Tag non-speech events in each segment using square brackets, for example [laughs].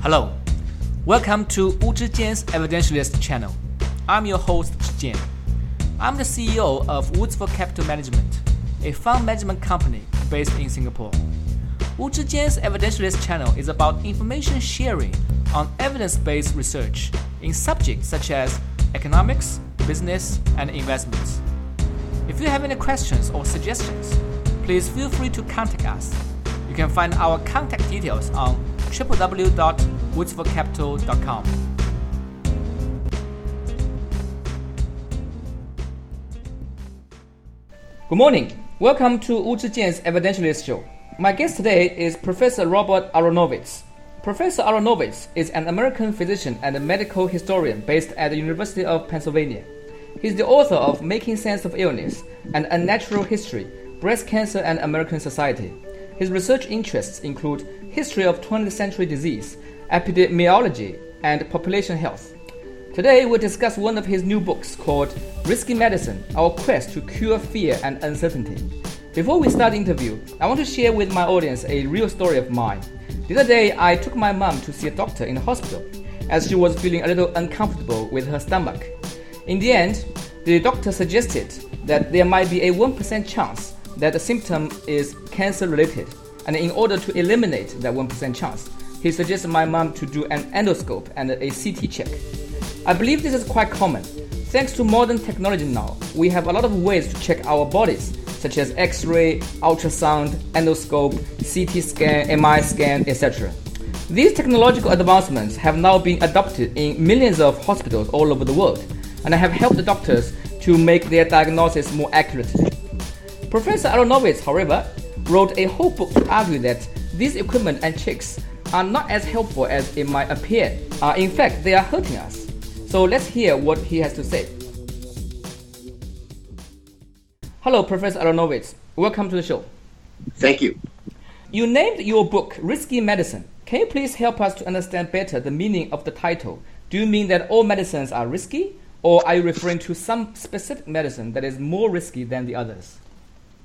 Hello, welcome to Wu Zhijian's Evidentialist channel. I'm your host Zhijian. I'm the CEO of Woods for Capital Management, a fund management company based in Singapore. Wu Zhijian's Evidentialist channel is about information sharing on evidence-based research in subjects such as economics, business, and investments. If you have any questions or suggestions, please feel free to contact us. You can find our contact details on www.woodsforcapital.com. Good morning. Welcome to Wu Zhijian's Evidentialist Show. My guest today is Professor Robert Aronowitz. Professor Aronowitz is an American physician and medical historian based at the University of Pennsylvania. He's the author of Making Sense of Illness and Unnatural History, Breast Cancer and American Society. His research interests include history of 20th century disease, epidemiology, and population health. Today, we'll discuss one of his new books called Risky Medicine Our Quest to Cure Fear and Uncertainty. Before we start the interview, I want to share with my audience a real story of mine. The other day, I took my mom to see a doctor in the hospital as she was feeling a little uncomfortable with her stomach. In the end, the doctor suggested that there might be a 1% chance that the symptom is cancer related, and in order to eliminate that 1% chance, he suggested my mom to do an endoscope and a CT check. I believe this is quite common. Thanks to modern technology now, we have a lot of ways to check our bodies, such as X ray, ultrasound, endoscope, CT scan, MRI scan, etc. These technological advancements have now been adopted in millions of hospitals all over the world and have helped the doctors to make their diagnosis more accurately. Professor Aronowitz, however, wrote a whole book to argue that these equipment and checks are not as helpful as it might appear. Uh, in fact, they are hurting us. So let's hear what he has to say. Hello, Professor Aronowitz. Welcome to the show. Thank you. You named your book Risky Medicine. Can you please help us to understand better the meaning of the title? Do you mean that all medicines are risky, or are you referring to some specific medicine that is more risky than the others?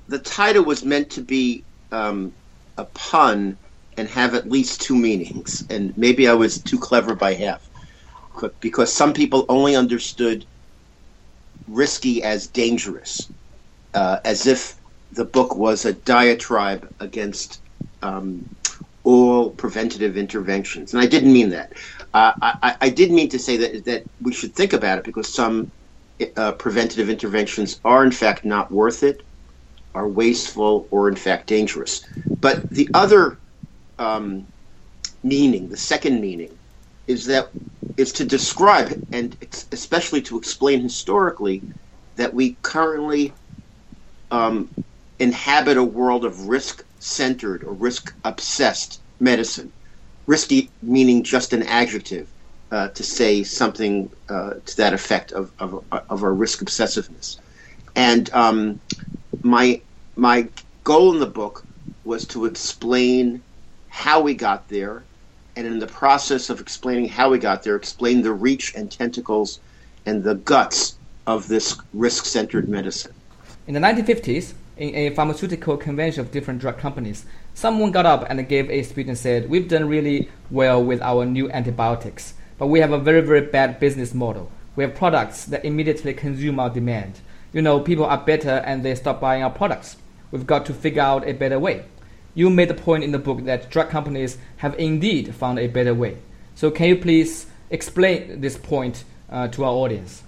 The title was meant to be um, a pun and have at least two meanings, and maybe I was too clever by half because some people only understood risky as dangerous, uh, as if the book was a diatribe against um, all preventative interventions. And I didn't mean that. Uh, I, I, did mean to say that, that we should think about it because some uh, preventative interventions are, in fact, not worth it, are wasteful, or, in fact, dangerous. But the other um, meaning, the second meaning, is that is to describe and especially to explain historically that we currently um, inhabit a world of risk centered or risk obsessed medicine. Risky meaning just an adjective uh, to say something uh, to that effect of, of, of our risk obsessiveness. And um, my my goal in the book was to explain how we got there and in the process of explaining how we got there, explain the reach and tentacles and the guts of this risk centered medicine. In the 1950s, in a pharmaceutical convention of different drug companies, someone got up and gave a speech and said, We've done really well with our new antibiotics, but we have a very, very bad business model. We have products that immediately consume our demand. You know, people are better and they stop buying our products. We've got to figure out a better way you made the point in the book that drug companies have indeed found a better way. So, can you please explain this point uh, to our audience?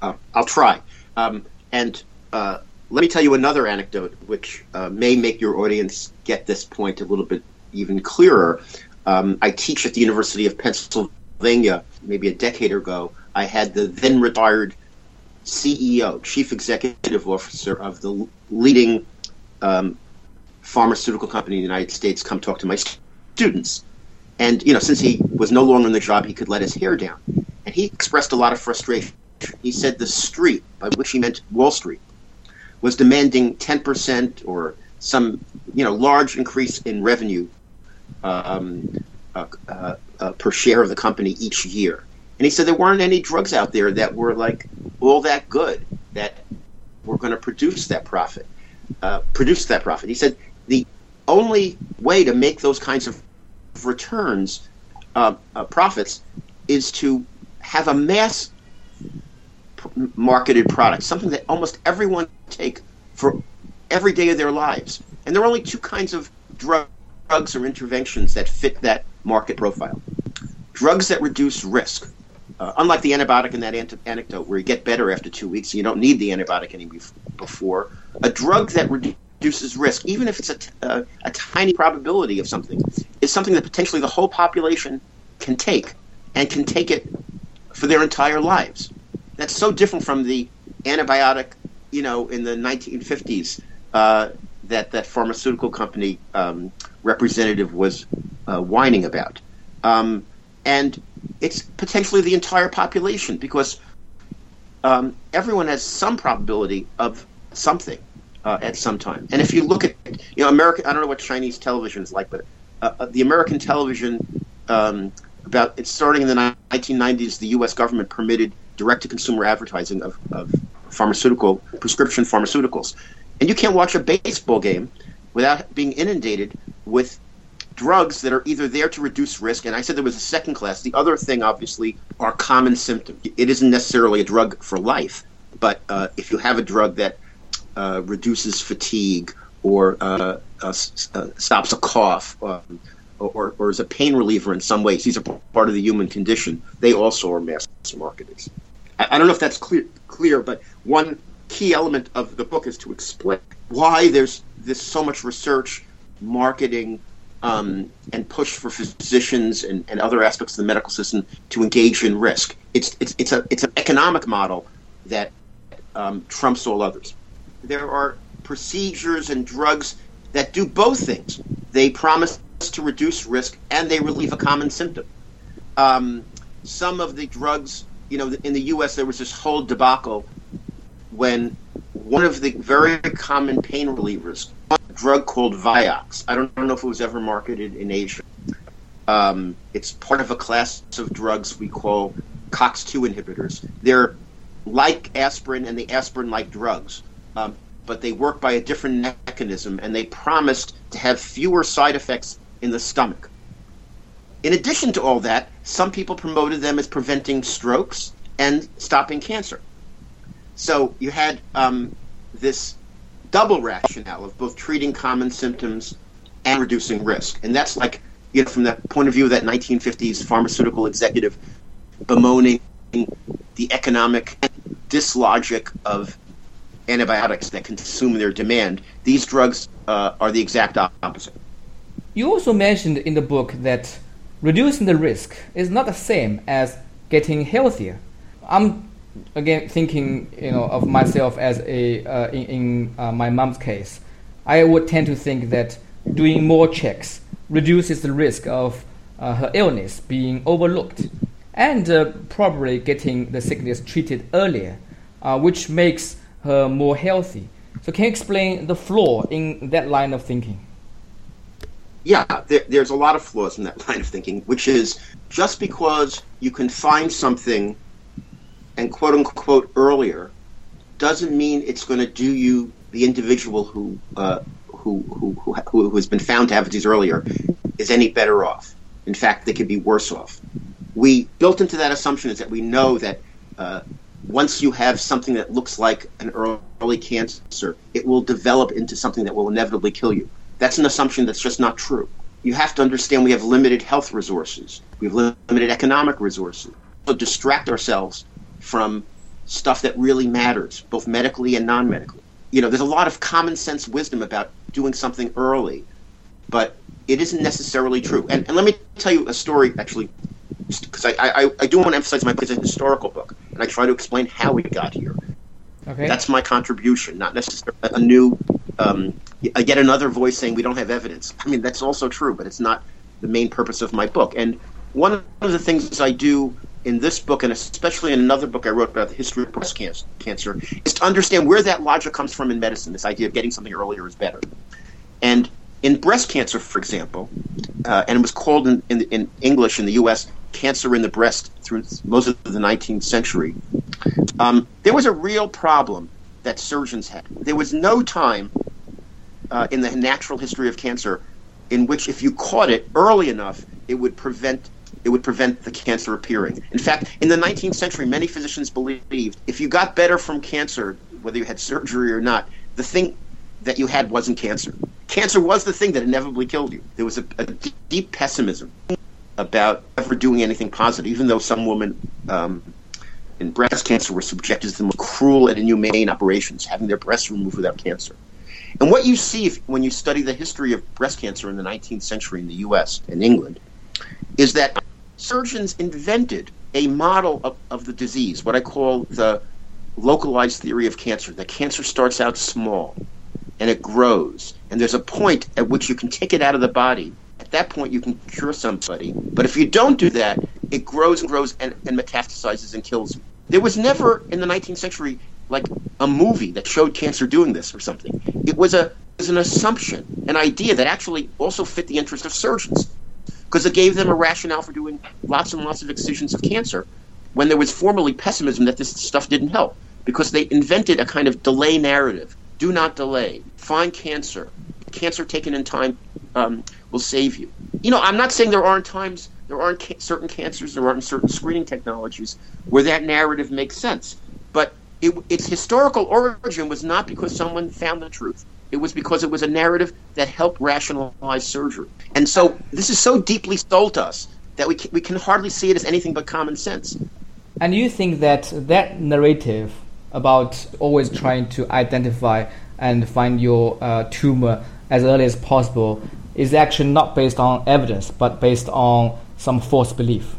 Uh, I'll try. Um, and uh, let me tell you another anecdote which uh, may make your audience get this point a little bit even clearer. Um, I teach at the University of Pennsylvania maybe a decade ago. I had the then retired CEO, Chief Executive Officer of the leading um, pharmaceutical company in the United States come talk to my students. And, you know, since he was no longer in the job, he could let his hair down. And he expressed a lot of frustration. He said the street, by which he meant Wall Street, was demanding 10% or some, you know, large increase in revenue um, uh, uh, uh, per share of the company each year. And he said there weren't any drugs out there that were like all that good that were going to produce that profit. Uh, produce that profit. He said the only way to make those kinds of returns, uh, uh, profits, is to have a mass marketed product, something that almost everyone take for every day of their lives. And there are only two kinds of drug, drugs or interventions that fit that market profile. Drugs that reduce risk, uh, unlike the antibiotic in that anecdote where you get better after two weeks and you don't need the antibiotic any before, a drug that reduces risk, even if it's a, t- uh, a tiny probability of something, is something that potentially the whole population can take and can take it for their entire lives. That's so different from the antibiotic, you know, in the 1950s uh, that that pharmaceutical company um, representative was uh, whining about. Um, and it's potentially the entire population because um, everyone has some probability of something uh, at some time. And if you look at, you know, American, I don't know what Chinese television is like, but uh, uh, the American television, um, about it's starting in the 1990s, the U.S. government permitted direct-to-consumer advertising of, of pharmaceutical prescription pharmaceuticals, and you can't watch a baseball game without being inundated with drugs that are either there to reduce risk, and I said there was a second class. The other thing, obviously, are common symptoms. It isn't necessarily a drug for life, but uh, if you have a drug that uh, reduces fatigue or uh, uh, uh stops a cough um, or, or, is a pain reliever in some ways, these are part of the human condition. They also are mass marketers. I, I don't know if that's clear, clear, but one key element of the book is to explain why there's this so much research, marketing, um, and push for physicians and, and other aspects of the medical system to engage in risk. It's it's it's a it's an economic model that um, trumps all others. There are procedures and drugs that do both things. They promise to reduce risk and they relieve a common symptom. Um, some of the drugs, you know, in the U.S. there was this whole debacle when one of the very common pain relievers a drug called Vioxx. I don't, know if it was ever marketed in Asia. Um, it's part of a class of drugs we call COX2 inhibitors. They're like aspirin and the aspirin like drugs, um, but they work by a different mechanism and they promised to have fewer side effects in the stomach. In addition to all that, some people promoted them as preventing strokes and stopping cancer. So you had um, this double rationale of both treating common symptoms and reducing risk. And that's like, you know, from the point of view of that 1950s pharmaceutical executive bemoaning the economic dislogic of antibiotics that consume their demand, these drugs uh, are the exact opposite. You also mentioned in the book that reducing the risk is not the same as getting healthier. I'm again thinking you know of myself as a uh, in, in uh, my mom's case i would tend to think that doing more checks reduces the risk of uh, her illness being overlooked and uh, probably getting the sickness treated earlier uh, which makes her more healthy. So can you explain the flaw in that line of thinking? Yeah there, there's a lot of flaws in that [laughs] line of thinking which is just because you can find something and quote unquote earlier doesn't mean it's going to do you the individual who, uh, who, who, who, who has been found to have disease earlier is any better off. In fact, they could be worse off. We built into that assumption is that we know that uh, once you have something that looks like an early cancer, it will develop into something that will inevitably kill you. That's an assumption that's just not true. You have to understand we have limited health resources. We have limited economic resources. So distract ourselves from stuff that really matters, both medically and non medically. You know, there's a lot of common sense wisdom about doing something early, but it isn't necessarily true. And, and let me tell you a story, actually, because I, I, I do want to emphasize my book is a historical book, and I try to explain how we got here. Okay. That's my contribution, not necessarily a new, um, yet another voice saying we don't have evidence. I mean, that's also true, but it's not the main purpose of my book. And one of the things I do in this book, and especially in another book I wrote about the history of breast cancer, is to understand where that logic comes from in medicine. This idea of getting something earlier is better. And in breast cancer, for example, uh, and it was called in, in, in, English in the U.S. cancer in the breast through most of the 19th century. Um, there was a real problem that surgeons had. There was no time uh, in the natural history of cancer in which if you caught it early enough, it would prevent it would prevent the cancer appearing. In fact, in the 19th century, many physicians believed if you got better from cancer, whether you had surgery or not, the thing that you had wasn't cancer. Cancer was the thing that inevitably killed you. There was a, a deep pessimism about ever doing anything positive, even though some women um, in breast cancer were subjected to the most cruel and inhumane operations, having their breasts removed without cancer. And what you see if, when you study the history of breast cancer in the 19th century in the US and England is that surgeons invented a model of, of the disease, what I call the localized theory of cancer. The cancer starts out small and it grows, and there's a point at which you can take it out of the body. At that point, you can cure somebody. But if you don't do that, it grows and grows and, and metastasizes and kills. There was never in the 19th century like a movie that showed cancer doing this or something. It was a it was an assumption, an idea that actually also fit the interest of surgeons because it gave them a rationale for doing lots and lots of excisions of cancer when there was formerly pessimism that this stuff didn't help because they invented a kind of delay narrative. Do not delay. Find cancer. Cancer taken in time um, will save you. You know, I'm not saying there aren't times, there aren't ca- certain cancers, there aren't certain screening technologies where that narrative makes sense. But it, its historical origin was not because someone found the truth. It was because it was a narrative that helped rationalize surgery. And so this is so deeply sold to us that we can, we can hardly see it as anything but common sense. And you think that that narrative about always trying to identify and find your uh, tumor as early as possible is actually not based on evidence, but based on some false belief?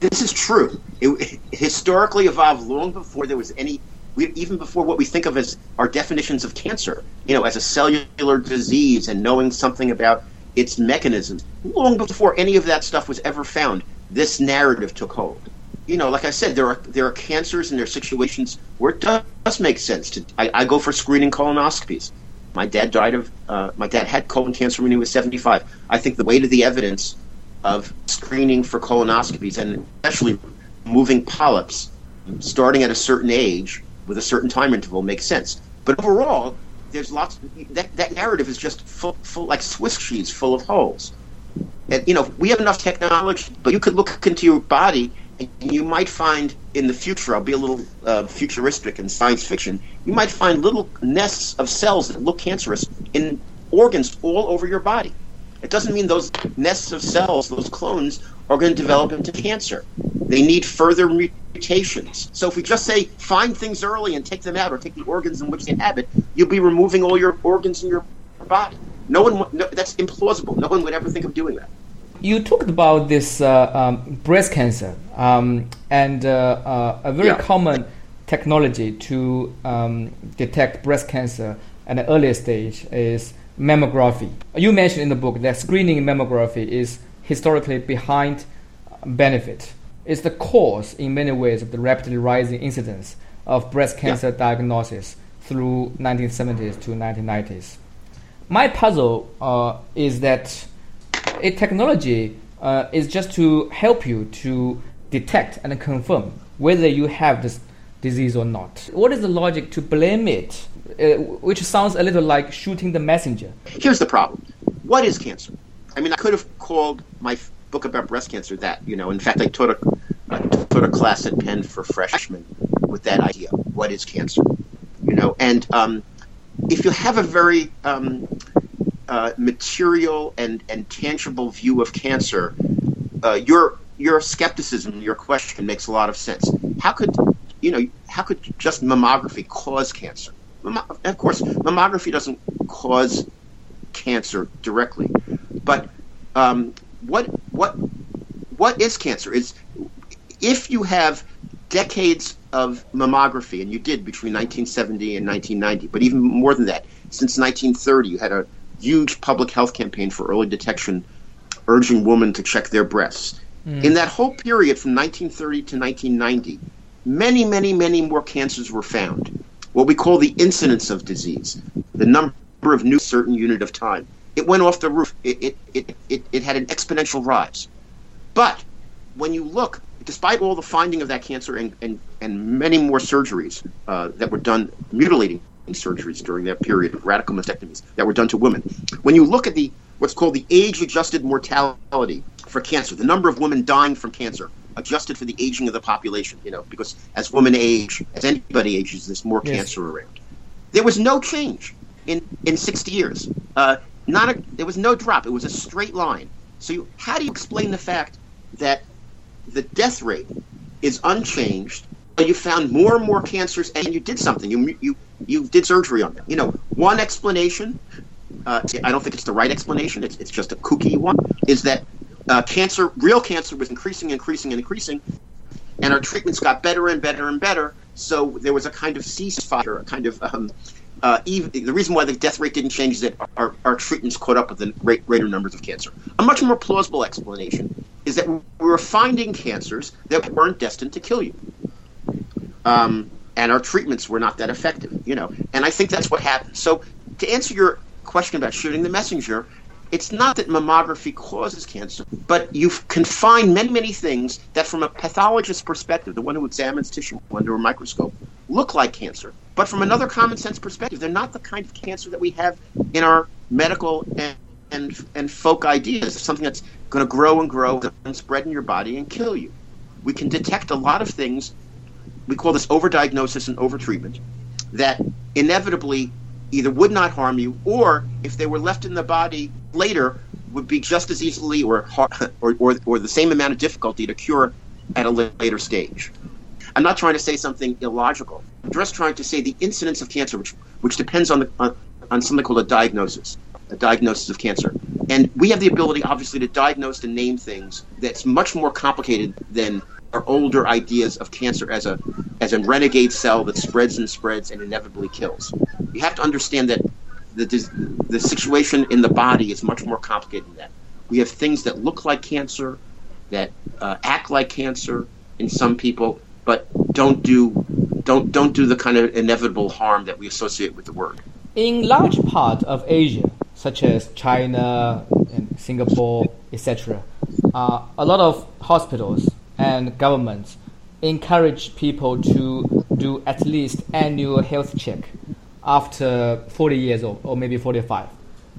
This is true. It, it historically evolved long before there was any we, even before what we think of as our definitions of cancer, you know, as a cellular disease and knowing something about its mechanisms, long before any of that stuff was ever found, this narrative took hold. You know, like I said, there are there are cancers and there are situations where it does, make sense to. I, I, go for screening colonoscopies. My dad died of. Uh, my dad had colon cancer when he was seventy five. I think the weight of the evidence of screening for colonoscopies and especially moving polyps starting at a certain age with a certain time interval makes sense. But overall, there's lots. That, that narrative is just full, full, like Swiss cheese, full of holes. And you know, we have enough technology, but you could look into your body, and you might find in the future. I'll be a little uh, futuristic in science fiction. You might find little nests of cells that look cancerous in organs all over your body. It doesn't mean those nests of cells, those clones, are going to develop into cancer. They need further mutations. So if we just say find things early and take them out, or take the organs in which they inhabit, you'll be removing all your organs in your body. No one, no, that's implausible. No one would ever think of doing that. You talked about this uh, um, breast cancer um, and uh, uh, a very yeah. common technology to um, detect breast cancer at an earlier stage is mammography. You mentioned in the book that screening mammography is historically behind benefit. It's the cause, in many ways, of the rapidly rising incidence of breast cancer yeah. diagnosis through 1970s to 1990s. My puzzle uh, is that a technology uh, is just to help you to detect and confirm whether you have this disease or not. What is the logic to blame it uh, which sounds a little like shooting the messenger. Here's the problem. What is cancer? I mean, I could have called my book about breast cancer that. You know, in fact, I taught a, I taught a class at Penn for freshmen with that idea. What is cancer? You know, and um, if you have a very um, uh, material and, and tangible view of cancer, uh, your your skepticism, your question makes a lot of sense. How could you know? How could just mammography cause cancer? of course, mammography doesn't cause cancer directly, but um, what what what is cancer? Is if you have decades of mammography, and you did between 1970 and 1990, but even more than that, since 1930, you had a huge public health campaign for early detection, urging women to check their breasts. Mm. In that whole period from 1930 to 1990, many, many, many more cancers were found what we call the incidence of disease, the number of new certain unit of time. It went off the roof. It, it, it, it, it had an exponential rise. But when you look, despite all the finding of that cancer and, and, and many more surgeries uh, that were done, mutilating surgeries during that period, radical mastectomies that were done to women, when you look at the what's called the age-adjusted mortality for cancer, the number of women dying from cancer, adjusted for the aging of the population. You know, because as women age, as anybody ages, there's more Yes. cancer around. There was no change in in 60 years. Uh, not a, there was no drop. It was a straight line. So you, how do you explain the fact that the death rate is unchanged? But you found more and more cancers, and you did something. You you you did surgery on them. You know, one explanation. Uh, I don't think it's the right explanation. It's, it's just a kooky one. Is that uh, cancer, real cancer, was increasing, increasing, and increasing, and our treatments got better and better and better. So there was a kind of ceasefire, a kind of um, uh, even, the reason why the death rate didn't change is that our, our treatments caught up with the rate, greater numbers of cancer. A much more plausible explanation is that we were finding cancers that weren't destined to kill you. Um, and our treatments were not that effective, you know. And I think that's what happened. So to answer your question about shooting the messenger, it's not that mammography causes cancer, but you can find many, many things that, from a pathologist's perspective, the one who examines tissue under a microscope, look like cancer. But from another common sense perspective, they're not the kind of cancer that we have in our medical and and, and folk ideas. It's something that's going to grow and grow and spread in your body and kill you. We can detect a lot of things. We call this overdiagnosis and overtreatment that inevitably either would not harm you or if they were left in the body later would be just as easily or [laughs] or, or, or the same amount of difficulty to cure at a later stage. I'm not trying to say something illogical. Just trying to say the incidence of cancer, which which depends on the on, on something called a diagnosis, a diagnosis of cancer, and we have the ability, obviously, to diagnose and name things that's much more complicated than our older ideas of cancer as a as a renegade cell that spreads and spreads and inevitably kills. You have to understand that the the situation in the body is much more complicated than that. We have things that look like cancer, that uh, act like cancer in some people, but don't do don't don't do the kind of inevitable harm that we associate with the word. In large part of Asia, such as China and Singapore, etc., uh, a lot of hospitals and governments encourage people to do at least annual health check after 40 years old or maybe 45.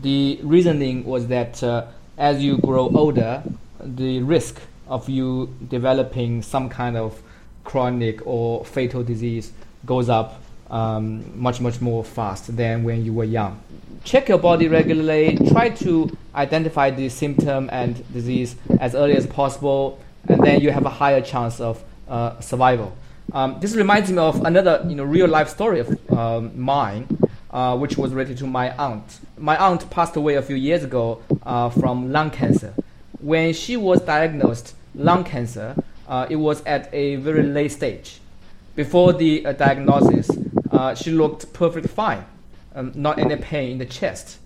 The reasoning was that uh, as you grow older, the risk of you developing some kind of chronic or fatal disease goes up um, much much more fast than when you were young. Check your body regularly. Try to identify the symptom and disease as early as possible, and then you have a higher chance of uh, survival. Um, this reminds me of another you know real life story of um, mine, uh, which was related to my aunt. My aunt passed away a few years ago uh, from lung cancer. When she was diagnosed lung cancer, it was at a very late stage. Before the uh, diagnosis, uh, she looked perfectly fine, um, not any pain in the chest.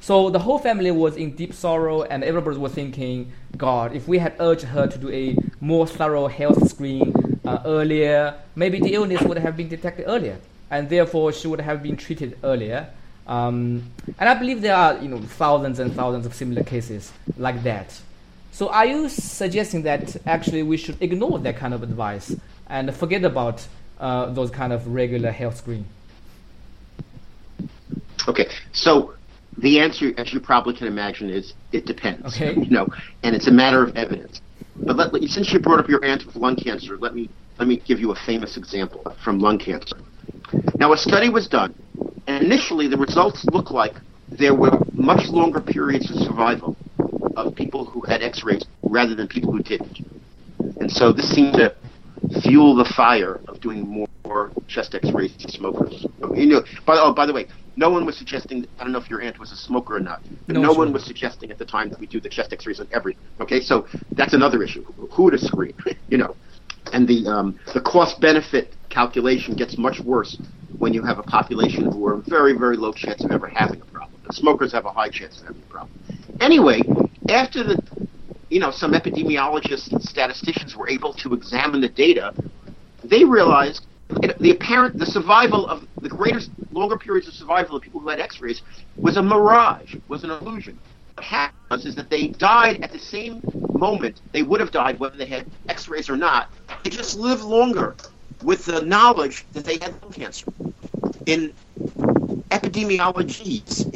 So the whole family was in deep sorrow, and everybody was thinking, God, if we had urged her to do a more thorough health screen uh, earlier, maybe the illness would have been detected earlier, and therefore she would have been treated earlier. Um, and I believe there are, you know, thousands and thousands of similar cases like that. So are you suggesting that actually we should ignore that kind of advice and forget about uh, those kind of regular health screen? Okay, so the answer, as you probably can imagine, is it depends. Okay. [laughs] You know, and it's a matter of evidence. But let, let- since you brought up your aunt with lung cancer, let me let me give you a famous example from lung cancer. Now, a study was done, and initially the results looked like there were much longer periods of survival of people who had X-rays rather than people who didn't. And so this seemed to fuel the fire of doing more chest X-rays to smokers. You know, by, oh, by the way, no one was suggesting. I don't know if your aunt was a smoker or not, but No, no, one wasn't. suggesting at the time that we do the chest X-rays on everything. Okay, so that's another issue. Who to screen? [laughs] You know, and the um, the cost benefit calculation gets much worse when you have a population who are very very low chance of ever having a problem. Smokers have a high chance of having a problem. Anyway, after the you know some epidemiologists and statisticians were able to examine the data, they realized the apparent the survival of the greater longer periods of survival of people who had X-rays was a mirage, was an illusion. What happened was is that they died at the same moment they would have died whether they had X-rays or not. They just lived longer with the knowledge that they had lung cancer. In epidemiology's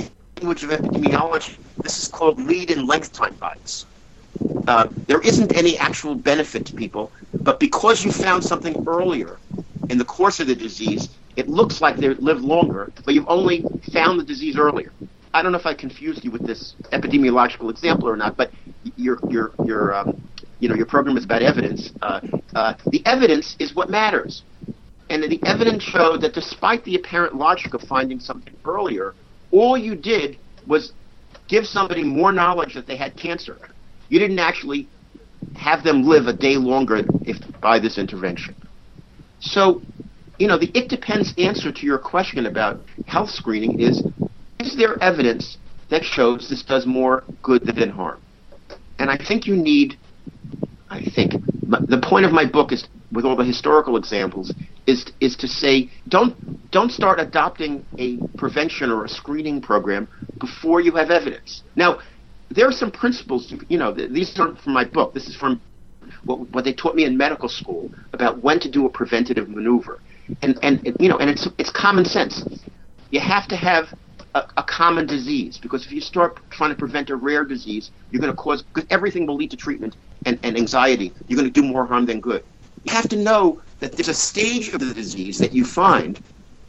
language of epidemiology, This is called lead and length time bias. Uh, there isn't any actual benefit to people, but because you found something earlier in the course of the disease, it looks like they live longer, but you've only found the disease earlier. I don't know if I confused you with this epidemiological example or not, but your your your um, you know your program is about evidence. Uh, uh, the evidence is what matters, and the evidence showed that despite the apparent logic of finding something earlier, all you did was give somebody more knowledge that they had cancer. You didn't actually have them live a day longer if by this intervention. So, you know, the it depends answer to your question about health screening is is there evidence that shows this does more good than harm? And I think you need, I think, the point of my book is, with all the historical examples, is is to say don't don't start adopting a prevention or a screening program before you have evidence. Now, there are some principles. You know, these aren't from my book. This is from what, what they taught me in medical school about when to do a preventative maneuver, and and you know, and it's it's common sense. You have to have a, a, common disease because if you start trying to prevent a rare disease, you're going to cause everything will lead to treatment and, and anxiety. You're going to do more harm than good. You have to know that there's a stage of the disease that you find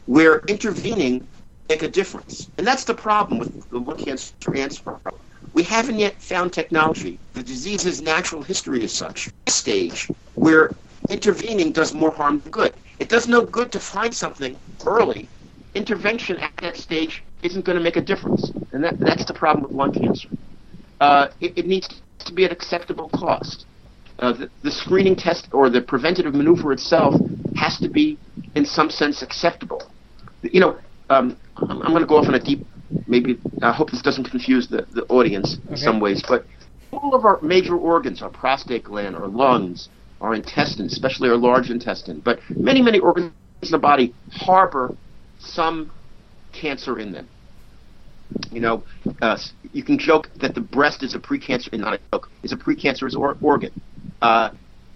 where intervening make a difference, and that's the problem with the lung cancer problem we haven't yet found technology. The disease's natural history is such a stage where intervening does more harm than good. It does no good to find something early. Intervention at that stage isn't going to make a difference, and that, that's the problem with lung cancer. Uh, it, it, needs to be at acceptable cost. Uh, the, the, screening test or the preventative maneuver itself has to be, in some sense, acceptable. You know, um, I'm, I'm going to go off on a deep maybe I hope this doesn't confuse the, the audience in some ways, but all of our major organs, our prostate gland, our lungs, our intestines, especially our large intestine, but many, many organs in the body harbor some cancer in them. You know, uh, you can joke that the breast is a precancer, not a joke, is a precancerous or- organ. Uh,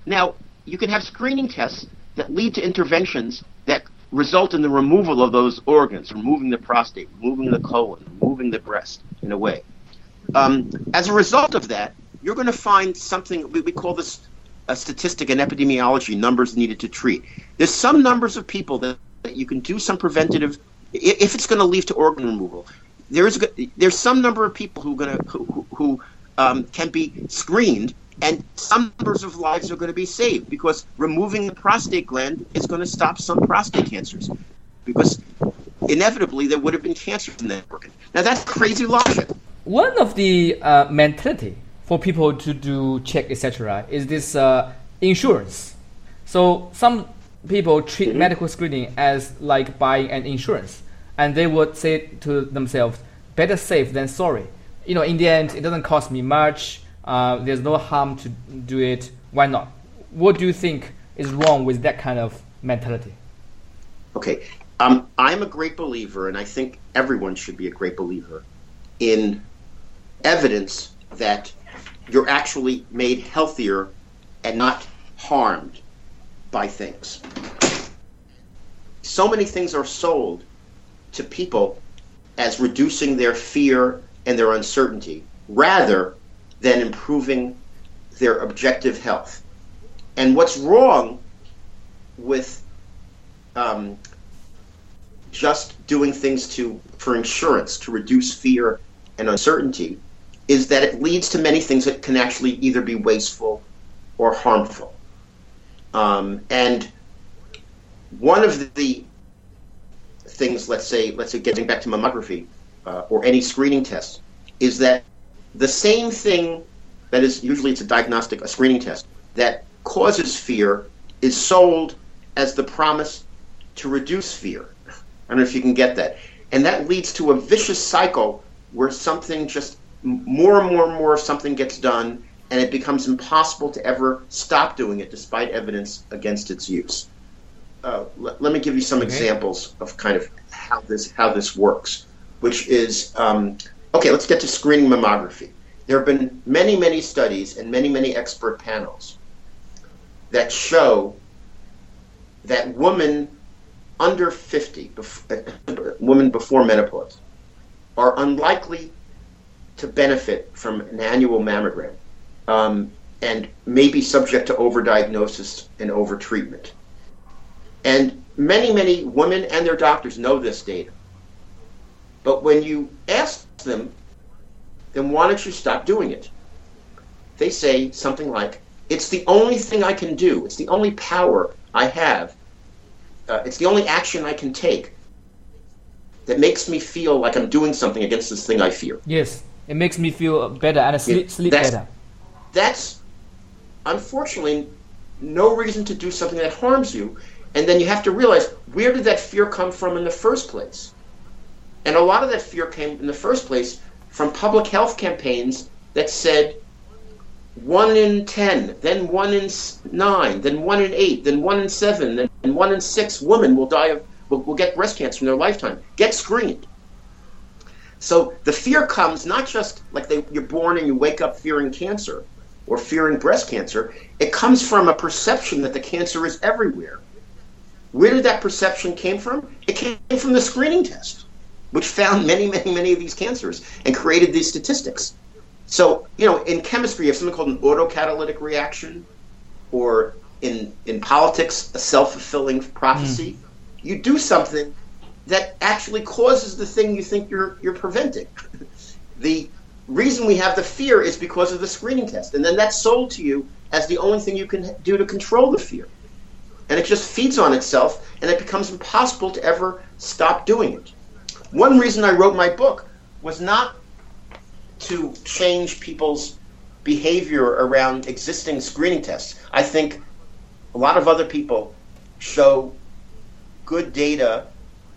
now, you can have screening tests that lead to interventions that result in the removal of those organs, removing the prostate, removing the colon, removing the breast, in a way. Um, as a result of that, you're going to find something we, we call this a statistic in epidemiology: numbers needed to treat. There's some numbers of people that, that you can do some preventative, if it's going to lead to organ removal. There's there's some number of people who are going to who, who um, can be screened and some numbers of lives are going to be saved because removing the prostate gland is going to stop some prostate cancers because inevitably there would have been cancer in that organ. Now that's crazy logic. One of the uh, mentality for people to do check etc. is this uh, insurance. So some people treat mm-hmm. medical screening as like buying an insurance, and they would say to themselves, "Better safe than sorry." You know, in the end, it doesn't cost me much uh, there's no harm to do it. Why not? What do you think is wrong with that kind of mentality? Okay, um, I'm a great believer, and I think everyone should be a great believer in evidence that you're actually made healthier and not harmed by things. So many things are sold to people as reducing their fear and their uncertainty rather than improving their objective health. And what's wrong with um, just doing things to for insurance to reduce fear and uncertainty is that it leads to many things that can actually either be wasteful or harmful. Um, and one of the things, let's say, let's say, getting back to mammography uh, or any screening test, is that the same thing that is usually it's a diagnostic, a screening test that causes fear is sold as the promise to reduce fear. I don't know if you can get that. And that leads to a vicious cycle where something just more and more and more something gets done and it becomes impossible to ever stop doing it despite evidence against its use. Uh, let, let, me give you some okay. examples of kind of how this how this works, which is um, Okay, let's get to screening mammography. There have been many, many studies and many, many expert panels that show that women under 50, bef- women before menopause, are unlikely to benefit from an annual mammogram um, and may be subject to overdiagnosis and overtreatment. And many, many women and their doctors know this data. But when you ask them, then why don't you stop doing it? They say something like, it's the only thing I can do. It's the only power I have. Uh, it's the only action I can take that makes me feel like I'm doing something against this thing I fear. Yes, it makes me feel better and sleep, it, sleep that's, better. That's unfortunately no reason to do something that harms you. And then you have to realize where did that fear come from in the first place? And a lot of that fear came in the first place from public health campaigns that said one in 10, then one in nine, then one in eight, then one in seven, then one in six women will die of will, will get breast cancer in their lifetime. Get screened. So the fear comes not just like they, you're born and you wake up fearing cancer or fearing breast cancer. It comes from a perception that the cancer is everywhere. Where did that perception came from? It came from the screening test, which found many, many, many of these cancers and created these statistics. So, you know, in chemistry, you have something called an autocatalytic reaction, or in in politics, a self-fulfilling prophecy. Mm you do something that actually causes the thing you think you're you're preventing. [laughs] the reason we have the fear is because of the screening test, and then that's sold to you as the only thing you can do to control the fear. And it just feeds on itself, and it becomes impossible to ever stop doing it. One reason I wrote my book was not to change people's behavior around existing screening tests. I think a lot of other people show good data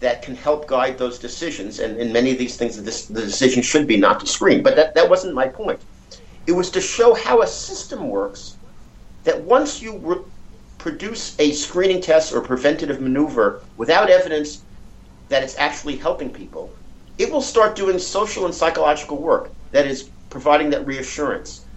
that can help guide those decisions. And in many of these things, the, decision should be not to screen. But that, that wasn't my point. It was to show how a system works that once you re- produce a screening test or preventative maneuver without evidence that it's actually helping people, it will start doing social and psychological work that is providing that reassurance,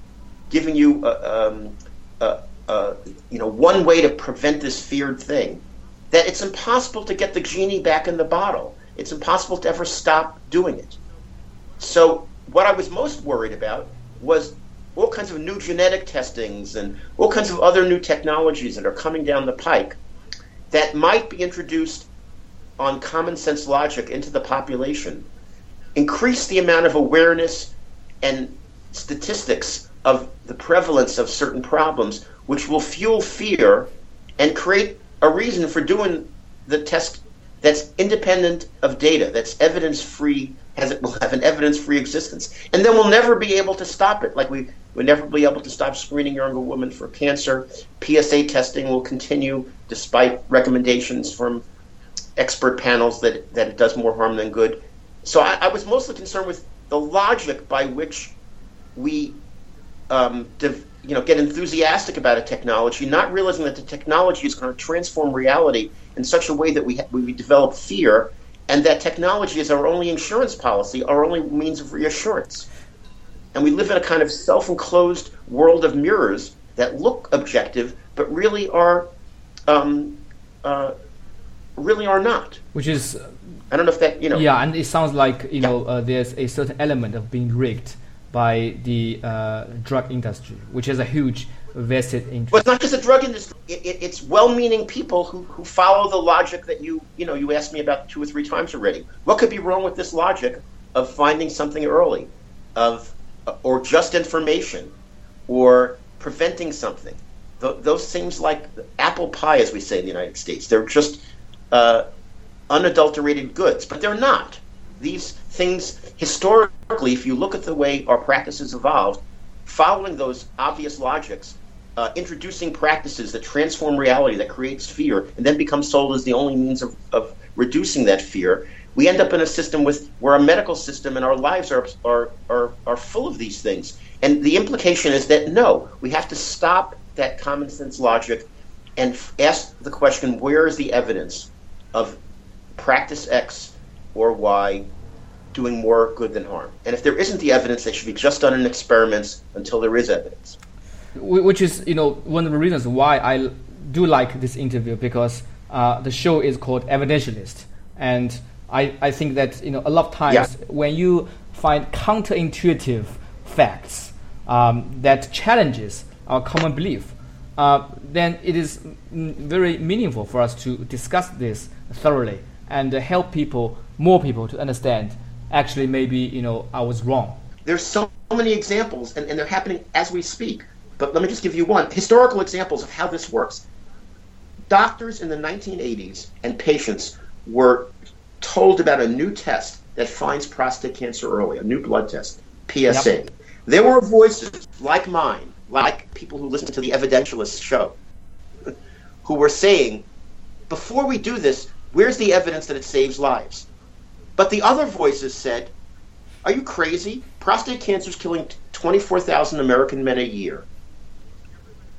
giving you, a, um, a, a, you know, one way to prevent this feared thing that it's impossible to get the genie back in the bottle. It's impossible to ever stop doing it. So, what I was most worried about was all kinds of new genetic testings and all kinds of other new technologies that are coming down the pike that might be introduced on common sense logic into the population, increase the amount of awareness and statistics of the prevalence of certain problems, which will fuel fear and create a reason for doing the test that's independent of data, that's evidence free, has it will have an evidence free existence, and then we'll never be able to stop it. Like we will never be able to stop screening younger women for cancer. PSA testing will continue despite recommendations from expert panels that that it does more harm than good. So I, I was mostly concerned with the logic by which we um, div- you know get enthusiastic about a technology, not realizing that the technology is going to transform reality in such a way that we ha- we develop fear, and that technology is our only insurance policy, our only means of reassurance. And we live in a kind of self-enclosed world of mirrors that look objective, but really are um, uh, really are not. Which is, I don't know if that you know. Yeah, and it sounds like you know uh, there's a certain element of being rigged by the uh, drug industry, which is a huge vested interest. But it's not just the drug industry. It, it, it's well-meaning people who, who follow the logic that you you know you asked me about two or three times already. What could be wrong with this logic of finding something early, of uh, or just information, or preventing something? Th- those things like apple pie, as we say in the United States, they're just uh, unadulterated goods, but they're not. These things historically, if you look at the way our practices evolved, following those obvious logics, uh, introducing practices that transform reality, that creates fear, and then become sold as the only means of, of reducing that fear, we end up in a system with where our medical system and our lives are, are, are, are full of these things. And the implication is that no, we have to stop that common sense logic and f- ask the question where is the evidence of practice X or Y doing more good than harm. And if there isn't the evidence, they should be just done in experiments until there is evidence. Which is, you know, one of the reasons why I do like this interview because uh, the show is called Evidentialist, and I, I think that you know a lot of times yeah. when you find counterintuitive facts um, that challenges our common belief, uh, then it is very meaningful for us to discuss this thoroughly and uh, help people, more people, to understand. Actually, maybe you know I was wrong. There's so many examples, and, and they're happening as we speak. But let me just give you one historical examples of how this works. Doctors in the 1980s and patients were told about a new test that finds prostate cancer early, a new blood test, PSA. Yep. There were voices like mine, like people who listen to the Evidentialist show, who were saying, before we do this, where's the evidence that it saves lives? But the other voices said, are you crazy? Prostate cancer is killing 24,000 American men a year.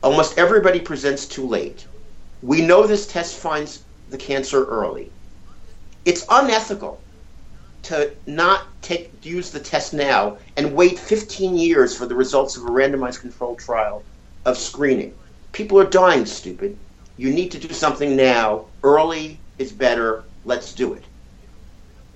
Almost everybody presents too late. We know this test finds the cancer early. It's unethical to not take use the test now and wait 15 years for the results of a randomized controlled trial of screening. People are dying, stupid. You need to do something now. Early is better. Let's do it.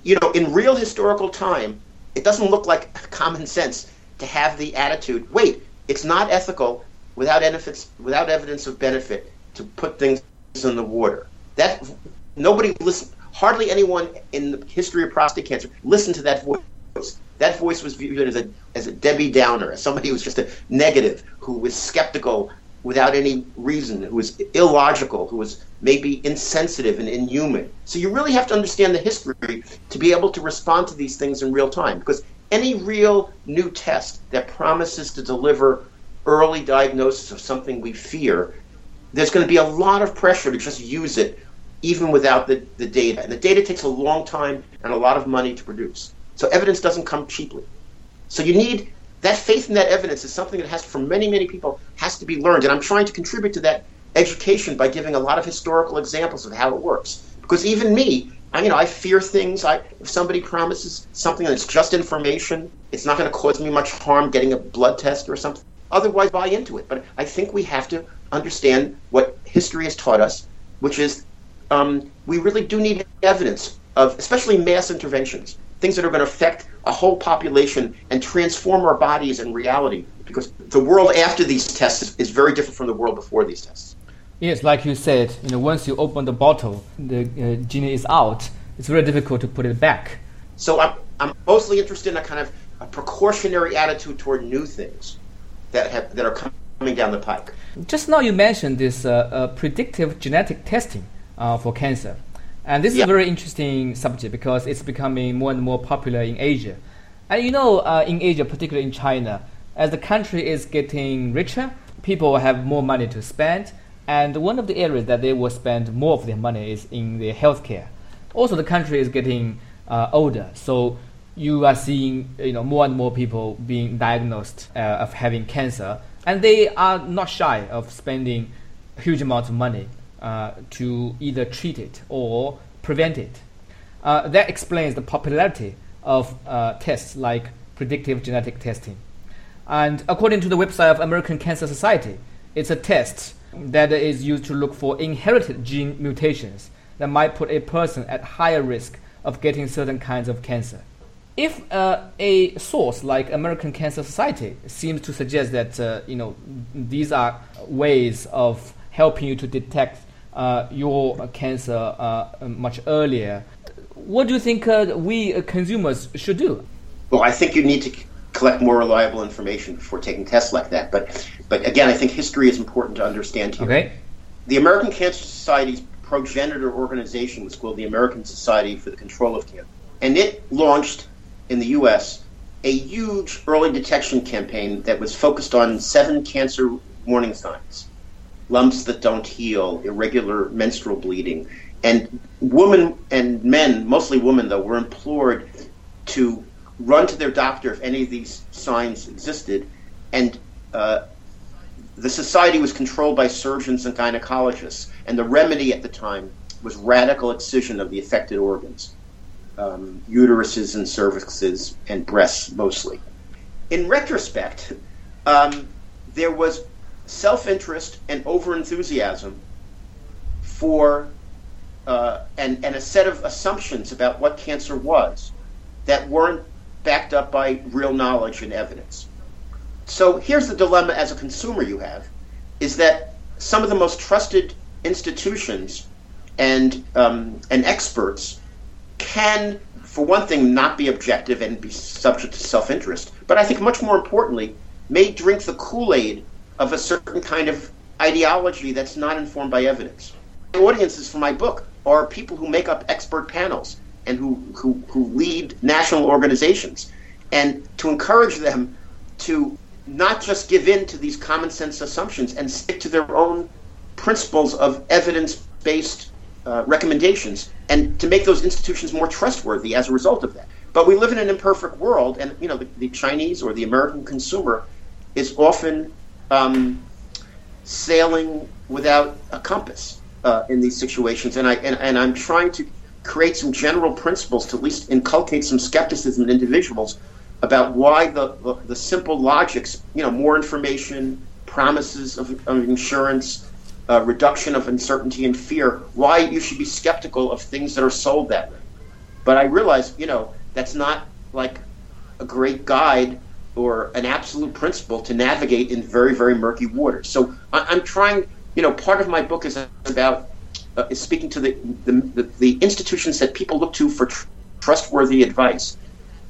You know, in real historical time, it doesn't look like [laughs] common sense to have the attitude wait, it's not ethical without, benefits, without evidence of benefit to put things in the water. That nobody listen hardly anyone in the history of prostate cancer listened to that voice. That voice was viewed as a as a Debbie Downer, as somebody who was just a negative, who was skeptical without any reason, who was illogical, who was maybe insensitive and inhuman. So you really have to understand the history to be able to respond to these things in real time. Because any real new test that promises to deliver early diagnosis of something we fear, there's going to be a lot of pressure to just use it even without the, the data. And the data takes a long time and a lot of money to produce. So evidence doesn't come cheaply. So you need that faith in that evidence is something that has for many, many people has to be learned. And I'm trying to contribute to that education by giving a lot of historical examples of how it works. Because even me, I, you know, I fear things. I, if somebody promises something that's just information, it's not going to cause me much harm getting a blood test or something. Otherwise, buy into it. But I think we have to understand what history has taught us, which is um, we really do need evidence of, especially mass interventions, things that are going to affect a whole population and transform our bodies and reality. Because the world after these tests is very different from the world before these tests. Yes, like you said, you know, once you open the bottle, the uh, genie is out. It's very difficult to put it back. So I'm, I'm mostly interested in a kind of a precautionary attitude toward new things that have that are coming down the pike. Just now, you mentioned this uh, uh, predictive genetic testing uh, for cancer. And this is a very interesting subject because it's becoming more and more popular in Asia. And you know, uh, in Asia, particularly in China, as the country is getting richer, people have more money to spend. And one of the areas that they will spend more of their money is in their healthcare. Also, the country is getting uh, older, so you are seeing you know more and more people being diagnosed uh, of having cancer, and they are not shy of spending huge amounts of money uh, to either treat it or prevent it. Uh, that explains the popularity of uh, tests like predictive genetic testing. And according to the website of American Cancer Society, it's a test that is used to look for inherited gene mutations that might put a person at higher risk of getting certain kinds of cancer. If uh, a source like American Cancer Society seems to suggest that uh, you know these are ways of helping you to detect your cancer uh, much earlier. What do you think uh, we consumers should do? Well, I think you need to collect more reliable information before taking tests like that. But, but again, I think history is important to understand here. Okay. The American Cancer Society's progenitor organization was called the American Society for the Control of Cancer, and it launched in the U.S. a huge early detection campaign that was focused on seven cancer warning signs lumps that don't heal, irregular menstrual bleeding. And women and men, mostly women though, were implored to run to their doctor if any of these signs existed. And uh, the society was controlled by surgeons and gynecologists. And the remedy at the time was radical excision of the affected organs um, uteruses and cervixes and breasts mostly. In retrospect, um, there was self interest and over enthusiasm for uh, and, and a set of assumptions about what cancer was that weren't backed up by real knowledge and evidence. So here's the dilemma as a consumer you have is that some of the most trusted institutions and um, and experts can, for one thing, not be objective and be subject to self-interest. But I think much more importantly, may drink the Kool-Aid of a certain kind of ideology that's not informed by evidence. The audiences for my book are people who make up expert panels and who, who, who lead national organizations. And to encourage them to not just give in to these common sense assumptions and stick to their own principles of evidence based uh, recommendations and to make those institutions more trustworthy as a result of that. But we live in an imperfect world, and you know the, the Chinese or the American consumer is often um, sailing without a compass uh, in these situations. And I and, and I'm trying to create some general principles to at least inculcate some skepticism in individuals about why the, the, the simple logics, you know, more information, promises of, of insurance, uh, reduction of uncertainty and fear, why you should be skeptical of things that are sold that way. But I realize, you know, that's not like a great guide or an absolute principle to navigate in very, very murky waters. So I, am trying, you know, part of my book is about uh, is speaking to the, the, the, institutions that people look to for tr- trustworthy advice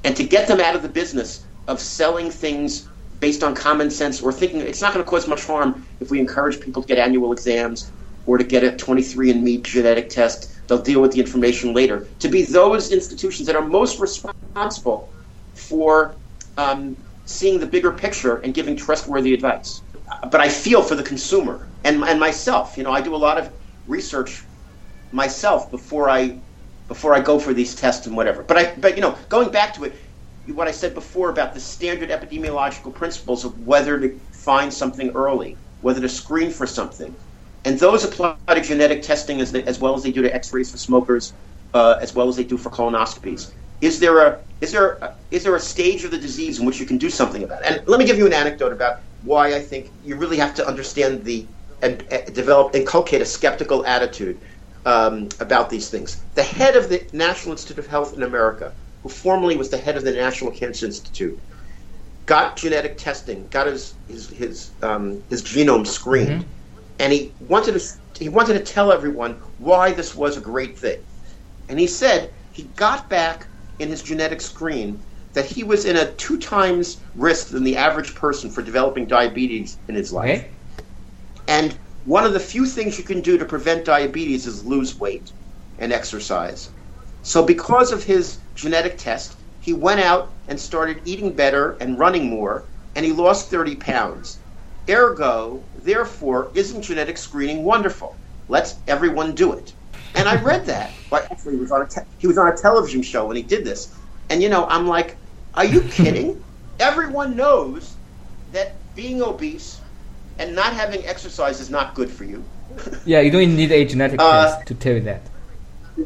and to get them out of the business of selling things based on common sense or thinking it's not going to cause much harm if we encourage people to get annual exams or to get a 23andMe genetic test. They'll deal with the information later. To be those institutions that are most responsible for um, seeing the bigger picture and giving trustworthy advice. But I feel for the consumer and, and myself. You know, I do a lot of research myself before I before I go for these tests and whatever. But I, but you know, going back to it, what I said before about the standard epidemiological principles of whether to find something early, whether to screen for something, and those apply to genetic testing as, as well as they do to X-rays for smokers, uh, as well as they do for colonoscopies. Is there a is there a, is there a stage of the disease in which you can do something about it? And let me give you an anecdote about why I think you really have to understand the and, and develop inculcate a skeptical attitude um, about these things. The head of the National Institute of Health in America, who formerly was the head of the National Cancer Institute, got genetic testing, got his his his, um, his genome screened, mm-hmm. and he wanted to he wanted to tell everyone why this was a great thing. And he said he got back in his genetic screen that he was in a two times risk than the average person for developing diabetes in his life. Okay. And one of the few things you can do to prevent diabetes is lose weight and exercise. So, because of his genetic test, he went out and started eating better and running more, and he lost 30 pounds. Ergo, therefore, isn't genetic screening wonderful? Let's everyone do it. And I read that. Well, actually, he was on a te- he was on a television show when he did this, and you know, I'm like, are you kidding? [laughs] Everyone knows that being obese and not having exercise is not good for you. yeah, you don't need a genetic uh, test to tell you that.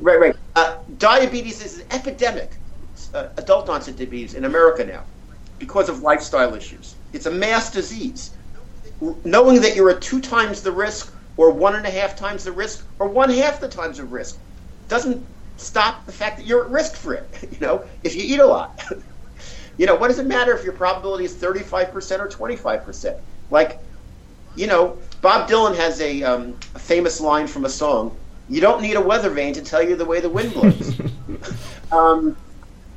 Right, right. Uh, diabetes is an epidemic, uh, adult onset diabetes in America now, because of lifestyle issues. It's a mass disease. Knowing that you're at two times the risk, or one and a half times the risk, or one half the times the risk, doesn't stop the fact that you're at risk for it. [laughs] You know, if you eat a lot. [laughs] you know, what does it matter if your probability is 35% or 25%? Like, you know, Bob Dylan has a, um, a famous line from a song you don't need a weather vane to tell you the way the wind blows. [laughs] um,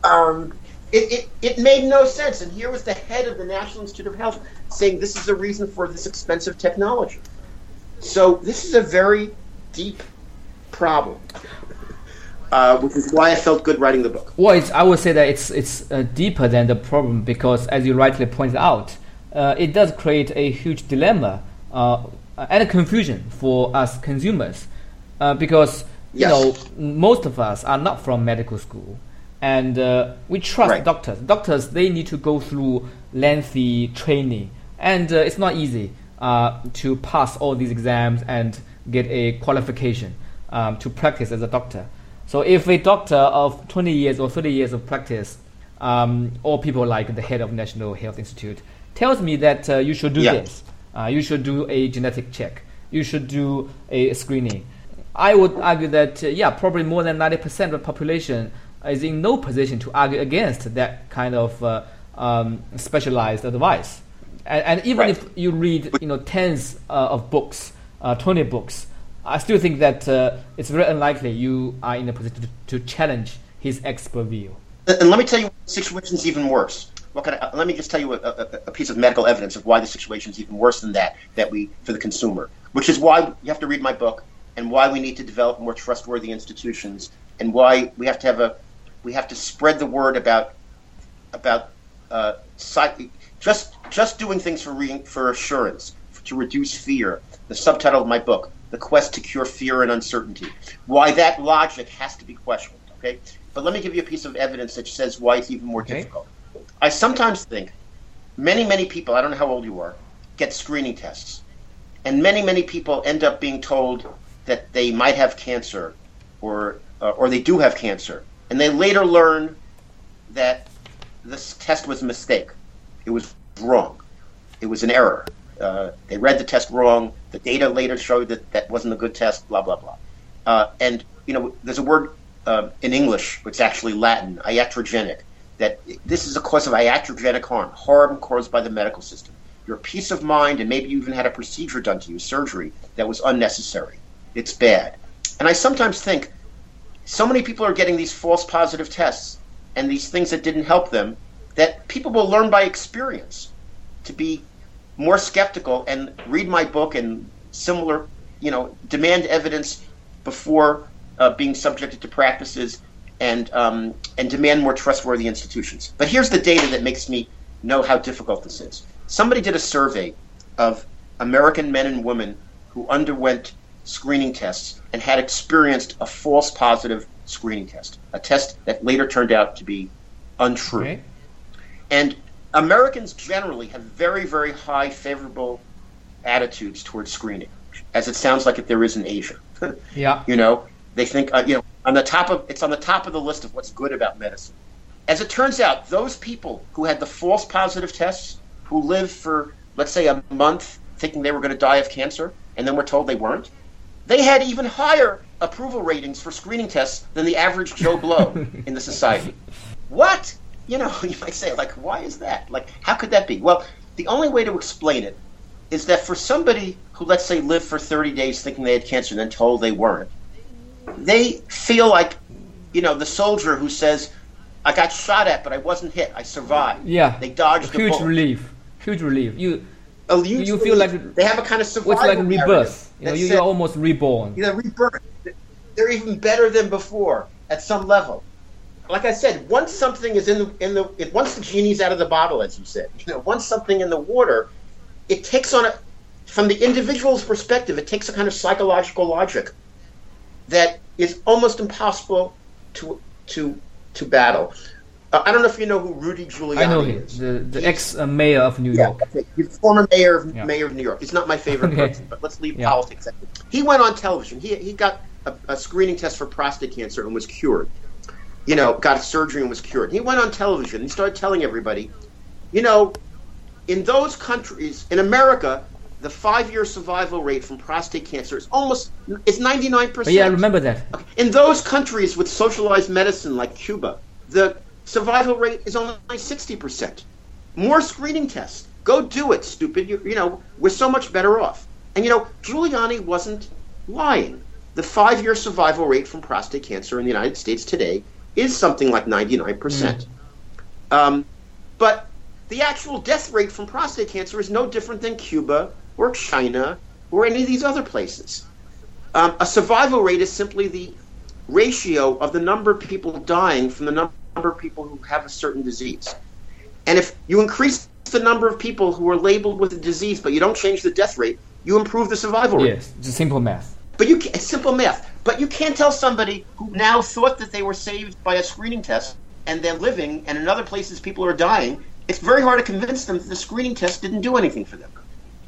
um, it, it, it made no sense. And here was the head of the National Institute of Health saying this is the reason for this expensive technology. So this is a very deep problem. Uh, which is why I felt good writing the book. Well, I would say that it's it's uh, deeper than the problem because, as you rightly pointed out, uh, it does create a huge dilemma uh, and a confusion for us consumers uh, because you know most of us are not from medical school, and uh, we trust right. doctors. Doctors they need to go through lengthy training, and uh, it's not easy uh, to pass all these exams and get a qualification um, to practice as a doctor. So if a doctor of 20 years or 30 years of practice, um, or people like the head of National Health Institute, tells me that uh, you should do yeah. this, uh, you should do a genetic check, you should do a screening I would argue that uh, yeah, probably more than ninety percent of the population is in no position to argue against that kind of uh, um, specialized advice. And, and even Right. if you read, you know, tens uh, of books, uh, 20 books, I still think that uh, it's very unlikely you are in a position to, to challenge his expert view. And let me tell you, the situation's even worse. What can I, let me just tell you a, a, a piece of medical evidence of why the situation's even worse than that. That we for the consumer, which is why you have to read my book, and why we need to develop more trustworthy institutions, and why we have to have a, we have to spread the word about, about, uh, psych, just just doing things for re, for assurance, to reduce fear. The subtitle of my book, "The Quest to Cure Fear and Uncertainty." Why that logic has to be questioned. Okay, but let me give you a piece of evidence that says why it's even more Okay. difficult. I sometimes think many, many people, I don't know how old you are, get screening tests. And many, many people end up being told that they might have cancer or, uh, or they do have cancer. And they later learn that this test was a mistake. It was wrong. It was an error. Uh, they read the test wrong. The data later showed that that wasn't a good test, blah, blah, blah. Uh, and, you know, there's a word uh, in English, which is actually Latin, iatrogenic, that this is a cause of iatrogenic harm, harm caused by the medical system. Your peace of mind, and maybe you even had a procedure done to you, surgery, that was unnecessary. It's bad. And I sometimes think so many people are getting these false positive tests and these things that didn't help them that people will learn by experience to be more skeptical and read my book and similar, you know, demand evidence before uh, being subjected to practices and um, and demand more trustworthy institutions. But here's the data that makes me know how difficult this is. Somebody did a survey of American men and women who underwent screening tests and had experienced a false positive screening test, a test that later turned out to be untrue. Okay. And Americans generally have very, very high favorable attitudes towards screening, as it sounds like if there is in Asia. [laughs] Yeah. you know, they think uh, you know on the top of it's on the top of the list of what's good about medicine. As it turns out, those people who had the false positive tests, who lived for let's say a month thinking they were going to die of cancer, and then were told they weren't, they had even higher approval ratings for screening tests than the average Joe Blow [laughs] in the society. What? You know, [laughs] you might say, like, why is that? Like, how could that be? Well, the only way to explain it is that for somebody who, let's say, lived for 30 days thinking they had cancer and then told they weren't, they feel like, you know, the soldier who says, I got shot at, but I wasn't hit. I survived. Yeah. They dodged the Huge bullet. relief. Huge relief. You A huge you feel like- they have a kind of survival it's like rebirth. You know, you're almost reborn. you know, rebirth. They're even better than before at some level. Like I said, once something is in the in the it, once the genie's out of the bottle, as you said, you know, once something in the water, it takes on a from the individual's perspective, it takes a kind of psychological logic that is almost impossible to to to battle. Uh, I don't know if you know who Rudy Giuliani is. I know him, is. the, the ex uh, mayor of New Yeah, York. the former mayor of Yeah. mayor of New York. He's not my favorite [laughs] Okay. person, but let's leave Yeah. politics. He went on television. He he got a, a screening test for prostate cancer and was cured. You know, got surgery and was cured. He went on television. and started telling everybody, you know, in those countries, in America, the five-year survival rate from prostate cancer is almost it's ninety-nine But oh, yeah, I remember that. In those countries with socialized medicine like Cuba, the survival rate is only 60%. More screening tests. Go do it, stupid. You, you know, we're so much better off. And you know, Giuliani wasn't lying. The five year survival rate from prostate cancer in the United States today is something like 99%. Um, but the actual death rate from prostate cancer is no different than Cuba or China or any of these other places. Um, a survival rate is simply the ratio of the number of people dying from the number of people who have a certain disease. And if you increase the number of people who are labeled with a disease, but you don't change the death rate, you improve the survival rate. Yes, it's a simple math. But you can, it's simple math. But you can't tell somebody who now thought that they were saved by a screening test and they're living, and in other places people are dying. It's very hard to convince them that the screening test didn't do anything for them,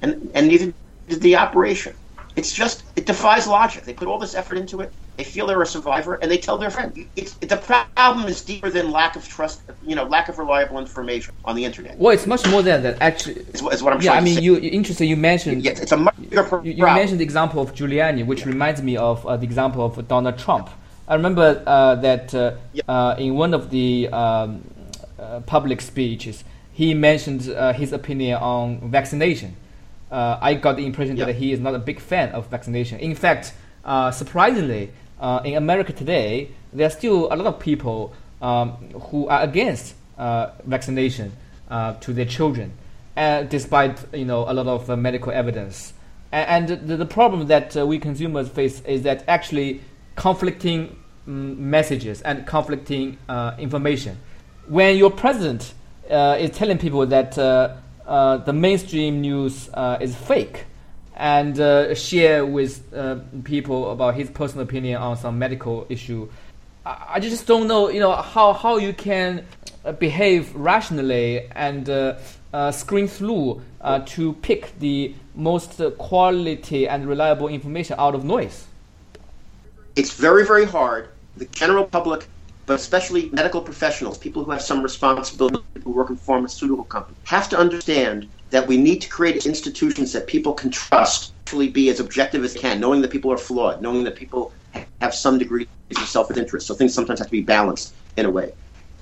and and neither did the operation. It's just it defies logic. They put all this effort into it. They feel they're a survivor, and they tell their friend. It's, the problem is deeper than lack of trust. You know, lack of reliable information on the internet. Well, it's much more than that. Actually, Is, what- is what I'm yeah. I mean, you interesting. You mentioned Yes, it's a much bigger pro- You, mentioned the example of Giuliani, which reminds me of uh, the example of Donald Trump. I remember uh, that uh, uh, in one of the um, uh, public speeches, he mentioned uh, his opinion on vaccination. Uh, I got the impression that he is not a big fan of vaccination. In fact, surprisingly, in America today, there are still a lot of people um, who are against vaccination to their children, despite you know a lot of medical evidence. And, and the, the, problem that we consumers face is that actually conflicting mm, messages and conflicting uh, information. When your president uh, is telling people that uh, uh Uh, the mainstream news uh, is fake and uh, share with uh, people about his personal opinion on some medical issue, I, I just don't know, you know, how, how you can uh, behave rationally and screen through to pick the most quality and reliable information out of noise. It's very, very hard. The general public, but especially medical professionals, people who have some responsibility, who work in pharmaceutical companies, have to understand that we need to create institutions that people can trust, actually be as objective as they can, knowing that people are flawed, knowing that people have some degree of self-interest. So things sometimes have to be balanced in a way.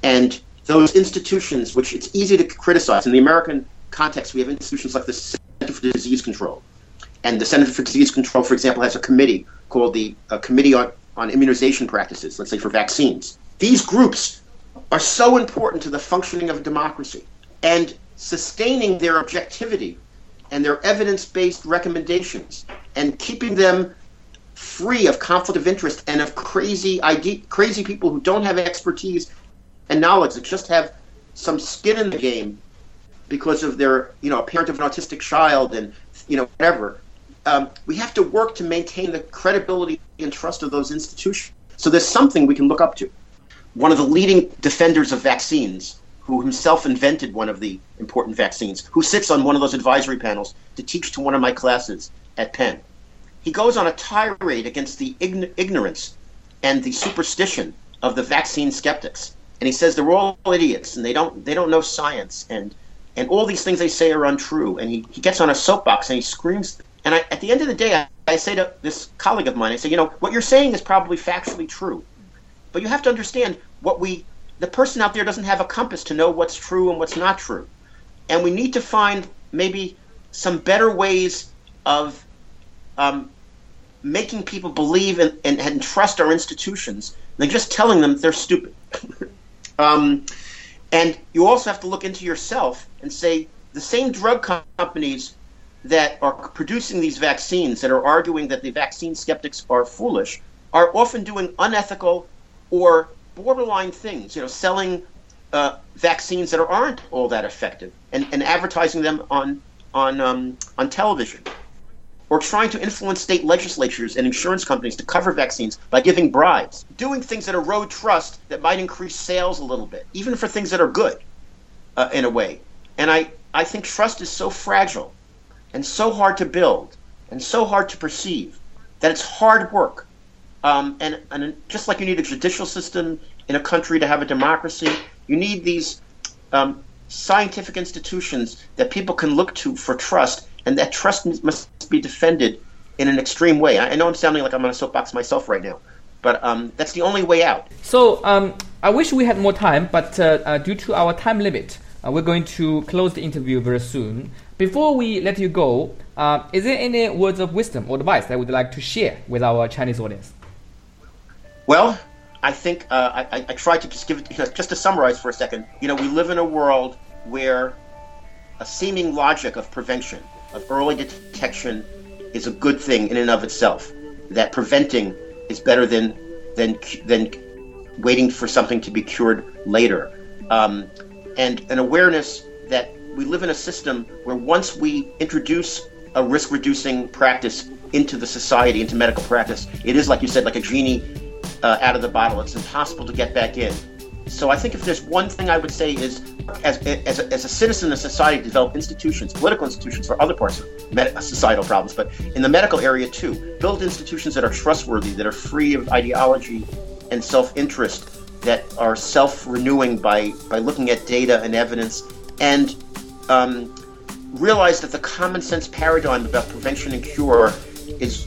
And those institutions, which it's easy to criticize, in the American context, we have institutions like the Center for Disease Control. And the Center for Disease Control, for example, has a committee called the uh, Committee on, on Immunization Practices, let's say for vaccines. These groups are so important to the functioning of democracy and sustaining their objectivity and their evidence based recommendations and keeping them free of conflict of interest and of crazy crazy people who don't have expertise and knowledge that just have some skin in the game because of their you know a parent of an autistic child and you know whatever um, we have to work to maintain the credibility and trust of those institutions. So there's something we can look up to. One of the leading defenders of vaccines, who himself invented one of the important vaccines, who sits on one of those advisory panels to teach to one of my classes at Penn. He goes on a tirade against the ign- ignorance and the superstition of the vaccine skeptics. And he says they're all idiots and they don't they don't know science and and all these things they say are untrue. And he, he gets on a soapbox and he screams and I, at the end of the day, I, I say to this colleague of mine, I say, you know, what you're saying is probably factually true, but you have to understand what we, the person out there doesn't have a compass to know what's true and what's not true, and we need to find maybe some better ways of um, making people believe and, and, and, trust our institutions than just telling them they're stupid. [laughs] um, and you also have to look into yourself and say the same drug companies that are producing these vaccines that are arguing that the vaccine skeptics are foolish are often doing unethical or borderline things, you know, selling uh, vaccines that aren't all that effective and, and advertising them on on um, on television, or trying to influence state legislatures and insurance companies to cover vaccines by giving bribes, doing things that erode trust that might increase sales a little bit, even for things that are good, uh, in a way. And I I think trust is so fragile and so hard to build and so hard to perceive that it's hard work. Um, and, and just like you need a judicial system in a country to have a democracy, you need these um, scientific institutions that people can look to for trust, and that trust must be defended in an extreme way. I know I'm sounding like I'm on a soapbox myself right now, but um, that's the only way out. So um, I wish we had more time, but uh, uh, due to our time limit, uh, we're going to close the interview very soon. Before we let you go, uh, is there any words of wisdom or advice that you would like to share with our Chinese audience? Well, I think uh, I, I tried to just give it, you know, just to summarize for a second. You know, we live in a world where a seeming logic of prevention, of early detection, is a good thing in and of itself. That preventing is better than than than waiting for something to be cured later, um, and an awareness that we live in a system where once we introduce a risk reducing practice into the society, into medical practice, it is, like you said, like a genie uh, out of the bottle. It's impossible to get back in. So I think if there's one thing I would say is, as, as, a, as a citizen of society, develop institutions, political institutions for other parts of med- societal problems, but in the medical area too, build institutions that are trustworthy, that are free of ideology and self-interest, that are self-renewing by, by looking at data and evidence, and um, realize that the common sense paradigm about prevention and cure is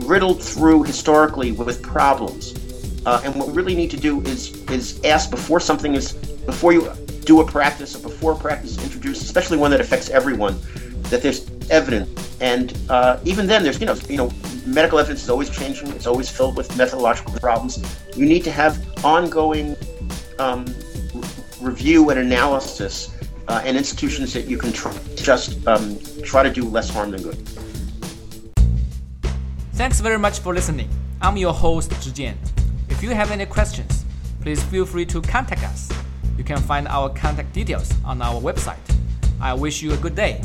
riddled through historically with problems. Uh, and what we really need to do is is ask before something is before you do a practice or before a practice is introduced, especially one that affects everyone, that there's evidence. And uh, even then, there's you know you know medical evidence is always changing. It's always filled with methodological problems. You need to have ongoing um, review and analysis uh, and institutions that you can tr- just um, try to do less harm than good. Thanks very much for listening. I'm your host, Zhijian. If you have any questions, please feel free to contact us. You can find our contact details on our website. I wish you a good day.